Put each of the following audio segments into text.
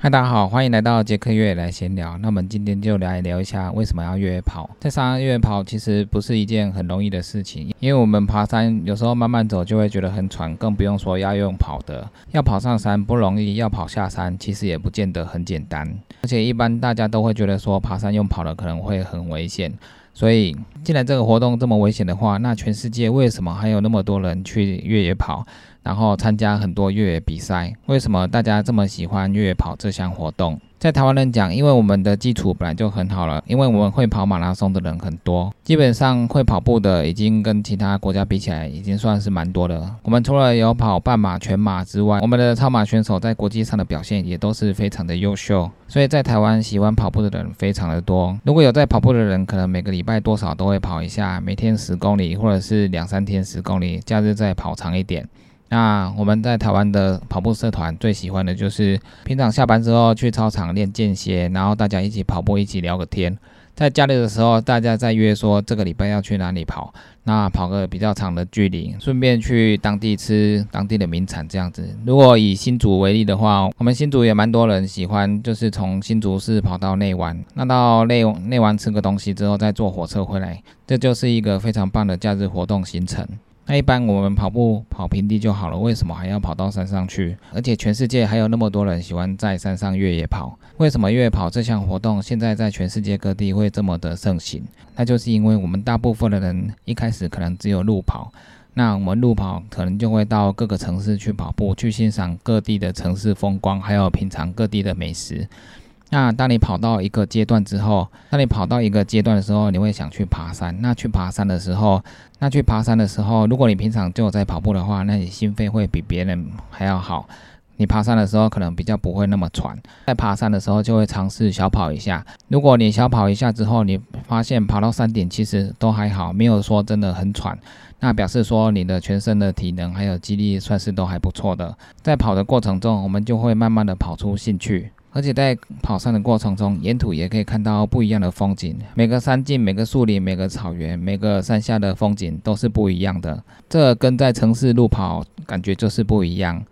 嗨，大家好，欢迎来到杰克越野来闲聊。那我们今天就来聊一下为什么要越野跑。在山越野跑其实不是一件很容易的事情，因为我们爬山有时候慢慢走就会觉得很喘，更不用说要用跑的。要跑上山不容易，要跑下山其实也不见得很简单。而且一般大家都会觉得说爬山用跑的可能会很危险。所以，既然这个活动这么危险的话，那全世界为什么还有那么多人去越野跑，然后参加很多越野比赛？为什么大家这么喜欢越野跑这项活动？在台湾人讲，因为我们的基础本来就很好了，因为我们会跑马拉松的人很多，基本上会跑步的已经跟其他国家比起来，已经算是蛮多的。我们除了有跑半马、全马之外，我们的超马选手在国际上的表现也都是非常的优秀，所以在台湾喜欢跑步的人非常的多。如果有在跑步的人，可能每个礼拜多少都会跑一下，每天十公里或者是两三天十公里，假日再跑长一点。那我们在台湾的跑步社团最喜欢的就是平常下班之后去操场练间歇，然后大家一起跑步，一起聊个天。在假日的时候，大家在约说这个礼拜要去哪里跑，那跑个比较长的距离，顺便去当地吃当地的名产这样子。如果以新竹为例的话，我们新竹也蛮多人喜欢，就是从新竹市跑到内湾，那到内内湾吃个东西之后再坐火车回来，这就是一个非常棒的假日活动行程。那一般我们跑步跑平地就好了，为什么还要跑到山上去？而且全世界还有那么多人喜欢在山上越野跑，为什么越野跑这项活动现在在全世界各地会这么的盛行？那就是因为我们大部分的人一开始可能只有路跑，那我们路跑可能就会到各个城市去跑步，去欣赏各地的城市风光，还有品尝各地的美食。那当你跑到一个阶段之后，当你跑到一个阶段的时候，你会想去爬山。那去爬山的时候，那去爬山的时候，如果你平常就有在跑步的话，那你心肺会比别人还要好。你爬山的时候可能比较不会那么喘。在爬山的时候就会尝试小跑一下。如果你小跑一下之后，你发现跑到山顶其实都还好，没有说真的很喘，那表示说你的全身的体能还有肌力算是都还不错的。在跑的过程中，我们就会慢慢的跑出兴趣。而且在跑山的过程中，沿途也可以看到不一样的风景。每个山径、每个树林、每个草原、每个山下的风景都是不一样的。这跟在城市路跑感觉就是不一样。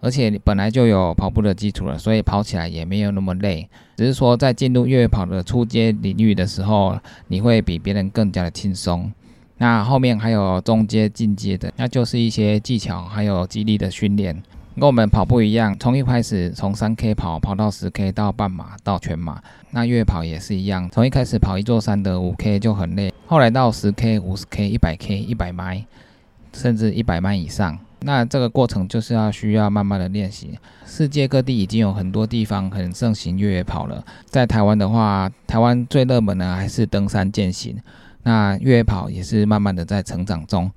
而且你本来就有跑步的基础了，所以跑起来也没有那么累。只是说在进入越野跑的初阶领域的时候，你会比别人更加的轻松。那后面还有中阶、进阶的，那就是一些技巧还有肌力的训练。跟我们跑步一样，从一开始从三 K 跑跑到十 K 到半马到全马，那越野跑也是一样，从一开始跑一座山的五 K 就很累，后来到十 K、五十 K、一百 K、一百迈，甚至一百迈以上，那这个过程就是要需要慢慢的练习。世界各地已经有很多地方很盛行越野跑了，在台湾的话，台湾最热门的还是登山健行，那越野跑也是慢慢的在成长中。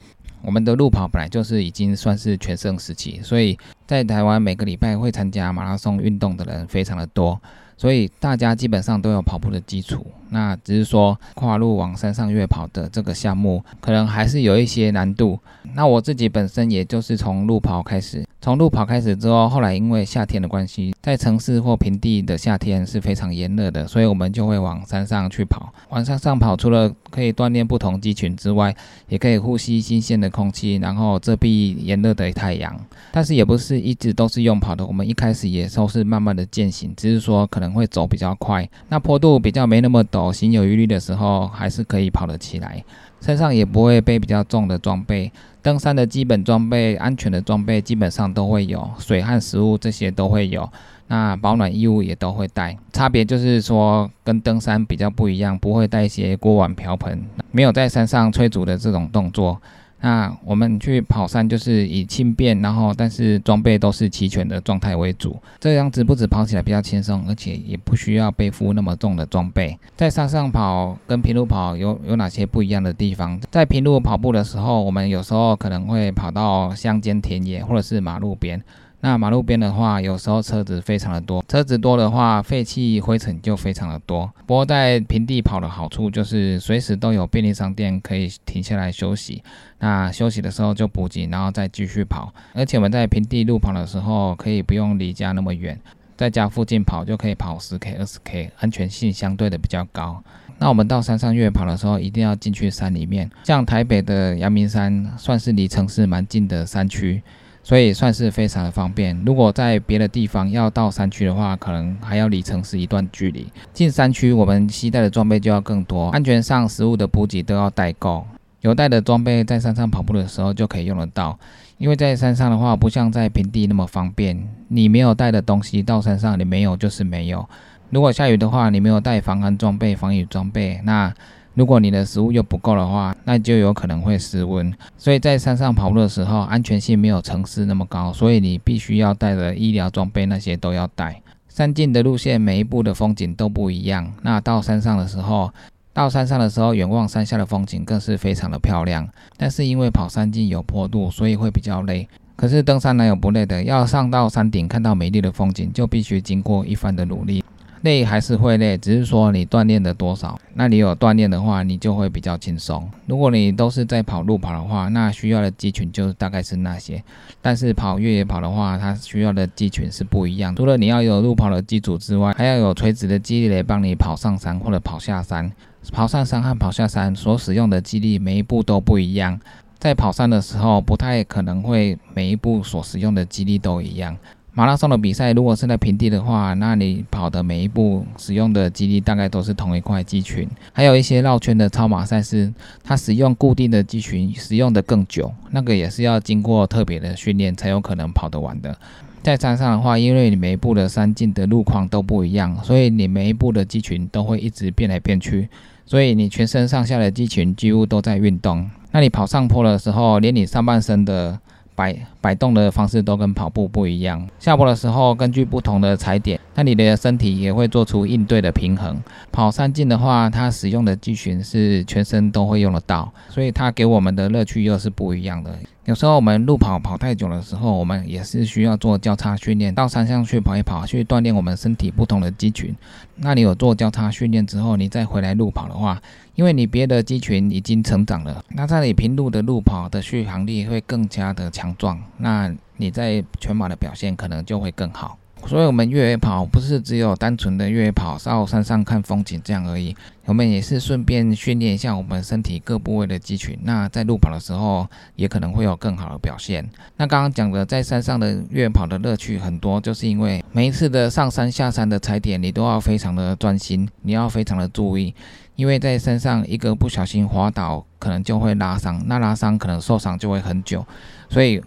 我们的路跑本来就是已经算是全盛时期，所以在台湾每个礼拜会参加马拉松运动的人非常的多，所以大家基本上都有跑步的基础。那只是说跨路往山上越跑的这个项目，可能还是有一些难度。那我自己本身也就是从路跑开始。从路跑开始之后，后来因为夏天的关系，在城市或平地的夏天是非常炎热的，所以我们就会往山上去跑。往山上跑，除了可以锻炼不同肌群之外，也可以呼吸新鲜的空气，然后遮蔽炎热的太阳。但是也不是一直都是用跑的，我们一开始也都是慢慢的践行，只是说可能会走比较快，那坡度比较没那么陡，心有余力的时候，还是可以跑得起来。身上也不会背比较重的装备，登山的基本装备、安全的装备基本上都会有，水和食物这些都会有，那保暖衣物也都会带。差别就是说，跟登山比较不一样，不会带一些锅碗瓢盆，没有在山上催煮的这种动作。那我们去跑山就是以轻便，然后但是装备都是齐全的状态为主，这样子不止跑起来比较轻松，而且也不需要背负那么重的装备。在山上跑跟平路跑有有哪些不一样的地方？在平路跑步的时候，我们有时候可能会跑到乡间田野或者是马路边。那马路边的话，有时候车子非常的多，车子多的话，废气灰尘就非常的多。不过在平地跑的好处就是随时都有便利商店可以停下来休息，那休息的时候就补给，然后再继续跑。而且我们在平地路跑的时候，可以不用离家那么远，在家附近跑就可以跑十 K、二十 K，安全性相对的比较高。那我们到山上越跑的时候，一定要进去山里面，像台北的阳明山算是离城市蛮近的山区。所以算是非常的方便。如果在别的地方要到山区的话，可能还要离城市一段距离。进山区，我们携带的装备就要更多，安全上食物的补给都要带够。有带的装备在山上跑步的时候就可以用得到，因为在山上的话，不像在平地那么方便。你没有带的东西到山上，你没有就是没有。如果下雨的话，你没有带防寒装备、防雨装备，那如果你的食物又不够的话，那就有可能会失温。所以在山上跑步的时候，安全性没有城市那么高，所以你必须要带的医疗装备那些都要带。山径的路线每一步的风景都不一样，那到山上的时候。到山上的时候，远望山下的风景更是非常的漂亮。但是因为跑山径有坡度，所以会比较累。可是登山哪有不累的？要上到山顶看到美丽的风景，就必须经过一番的努力。累还是会累，只是说你锻炼的多少。那你有锻炼的话，你就会比较轻松。如果你都是在跑路跑的话，那需要的肌群就大概是那些。但是跑越野跑的话，它需要的肌群是不一样。除了你要有路跑的基础之外，还要有垂直的肌力来帮你跑上山或者跑下山。跑上山和跑下山所使用的肌力每一步都不一样。在跑山的时候，不太可能会每一步所使用的肌力都一样。马拉松的比赛，如果是在平地的话，那你跑的每一步使用的肌力大概都是同一块肌群。还有一些绕圈的超马赛事，它使用固定的肌群，使用的更久，那个也是要经过特别的训练才有可能跑得完的。在山上的话，因为你每一步的山径的路况都不一样，所以你每一步的肌群都会一直变来变去，所以你全身上下的肌群几乎都在运动。那你跑上坡的时候，连你上半身的。摆摆动的方式都跟跑步不一样。下坡的时候，根据不同的踩点，那你的身体也会做出应对的平衡。跑山径的话，它使用的肌群是全身都会用得到，所以它给我们的乐趣又是不一样的。有时候我们路跑跑太久的时候，我们也是需要做交叉训练，到山上去跑一跑，去锻炼我们身体不同的肌群。那你有做交叉训练之后，你再回来路跑的话，因为你别的肌群已经成长了，那在你平路的路跑的续航力会更加的强壮，那你在全马的表现可能就会更好。所以，我们越野跑不是只有单纯的越野跑到山上看风景这样而已，我们也是顺便训练一下我们身体各部位的肌群。那在路跑的时候，也可能会有更好的表现。那刚刚讲的在山上的越野跑的乐趣很多，就是因为每一次的上山下山的踩点，你都要非常的专心，你要非常的注意，因为在山上一个不小心滑倒，可能就会拉伤，那拉伤可能受伤就会很久。所以，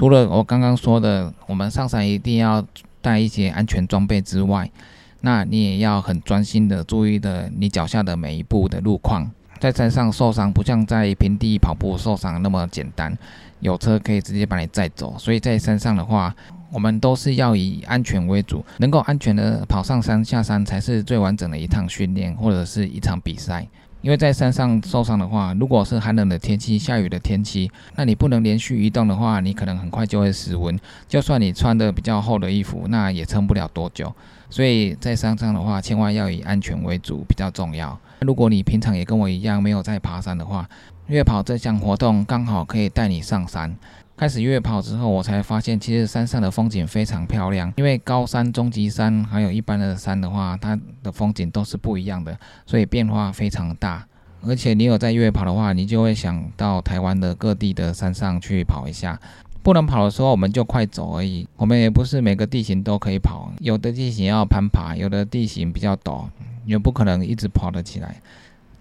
除了我刚刚说的，我们上山一定要。带一些安全装备之外，那你也要很专心的注意的你脚下的每一步的路况。在山上受伤不像在平地跑步受伤那么简单，有车可以直接把你载走。所以在山上的话，我们都是要以安全为主，能够安全的跑上山下山才是最完整的一趟训练或者是一场比赛。因为在山上受伤的话，如果是寒冷的天气、下雨的天气，那你不能连续移动的话，你可能很快就会失温。就算你穿的比较厚的衣服，那也撑不了多久。所以在山上的话，千万要以安全为主，比较重要。如果你平常也跟我一样没有在爬山的话，越跑这项活动刚好可以带你上山。开始越跑之后，我才发现其实山上的风景非常漂亮。因为高山、中级山还有一般的山的话，它的风景都是不一样的，所以变化非常大。而且你有在越跑的话，你就会想到台湾的各地的山上去跑一下。不能跑的时候，我们就快走而已。我们也不是每个地形都可以跑，有的地形要攀爬，有的地形比较陡，也不可能一直跑得起来。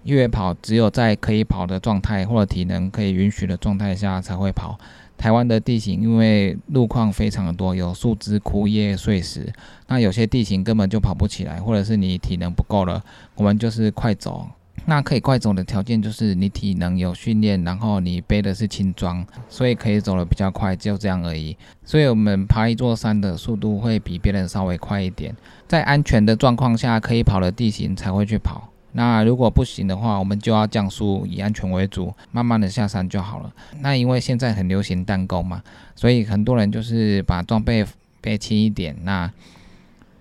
越野跑只有在可以跑的状态或者体能可以允许的状态下才会跑。台湾的地形因为路况非常的多，有树枝、枯叶、碎石，那有些地形根本就跑不起来，或者是你体能不够了，我们就是快走。那可以快走的条件就是你体能有训练，然后你背的是轻装，所以可以走得比较快，就这样而已。所以我们爬一座山的速度会比别人稍微快一点，在安全的状况下可以跑的地形才会去跑。那如果不行的话，我们就要降速，以安全为主，慢慢的下山就好了。那因为现在很流行弹弓嘛，所以很多人就是把装备背轻一点。那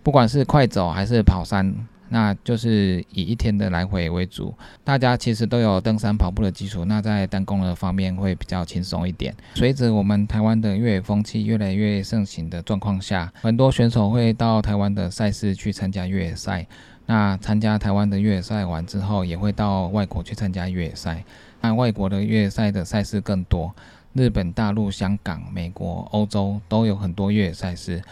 不管是快走还是跑山，那就是以一天的来回为主。大家其实都有登山跑步的基础，那在弹弓的方面会比较轻松一点。随着我们台湾的越野风气越来越盛行的状况下，很多选手会到台湾的赛事去参加越野赛。那参加台湾的越野赛完之后，也会到外国去参加越野赛。那外国的越野赛的赛事更多，日本、大陆、香港、美国、欧洲都有很多越野赛事。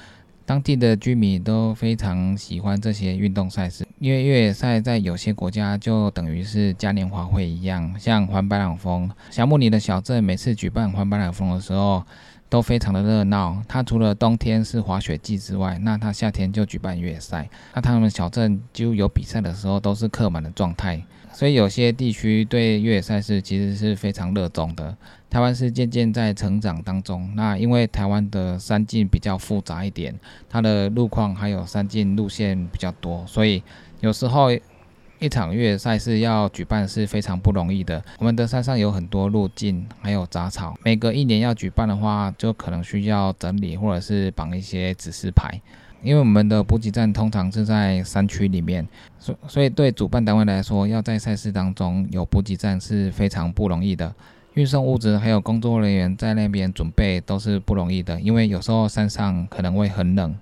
当地的居民都非常喜欢这些运动赛事，因为越野赛在有些国家就等于是嘉年华会一样，像环白朗峰、小木里的小镇，每次举办环白朗峰的时候都非常的热闹。它除了冬天是滑雪季之外，那它夏天就举办越野赛。那他们小镇就有比赛的时候都是客满的状态，所以有些地区对越野赛事其实是非常热衷的。台湾是渐渐在成长当中。那因为台湾的山径比较复杂一点，它的路况还有山径路线比较多，所以有时候一场越野赛事要举办是非常不容易的。我们的山上有很多路径，还有杂草，每隔一年要举办的话，就可能需要整理或者是绑一些指示牌。因为我们的补给站通常是在山区里面，所所以对主办单位来说，要在赛事当中有补给站是非常不容易的。运送物资还有工作人员在那边准备都是不容易的，因为有时候山上可能会很冷，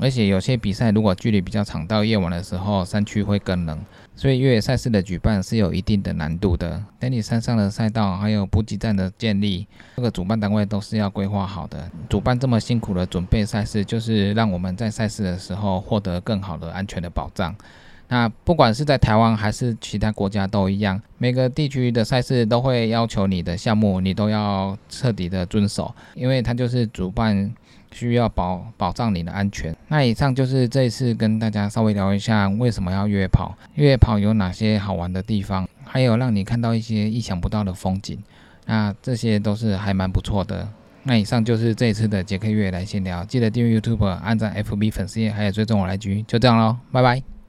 而且有些比赛如果距离比较长，到夜晚的时候山区会更冷，所以越野赛事的举办是有一定的难度的。等你山上的赛道还有补给站的建立，这个主办单位都是要规划好的。主办这么辛苦的准备赛事，就是让我们在赛事的时候获得更好的安全的保障。那不管是在台湾还是其他国家都一样，每个地区的赛事都会要求你的项目，你都要彻底的遵守，因为它就是主办需要保保障你的安全。那以上就是这一次跟大家稍微聊一下为什么要越野跑，越野跑有哪些好玩的地方，还有让你看到一些意想不到的风景，那这些都是还蛮不错的。那以上就是这一次的杰克越野来闲聊，记得订阅 YouTube，按赞 FB 粉丝页，还有追踪我来局，就这样喽，拜拜。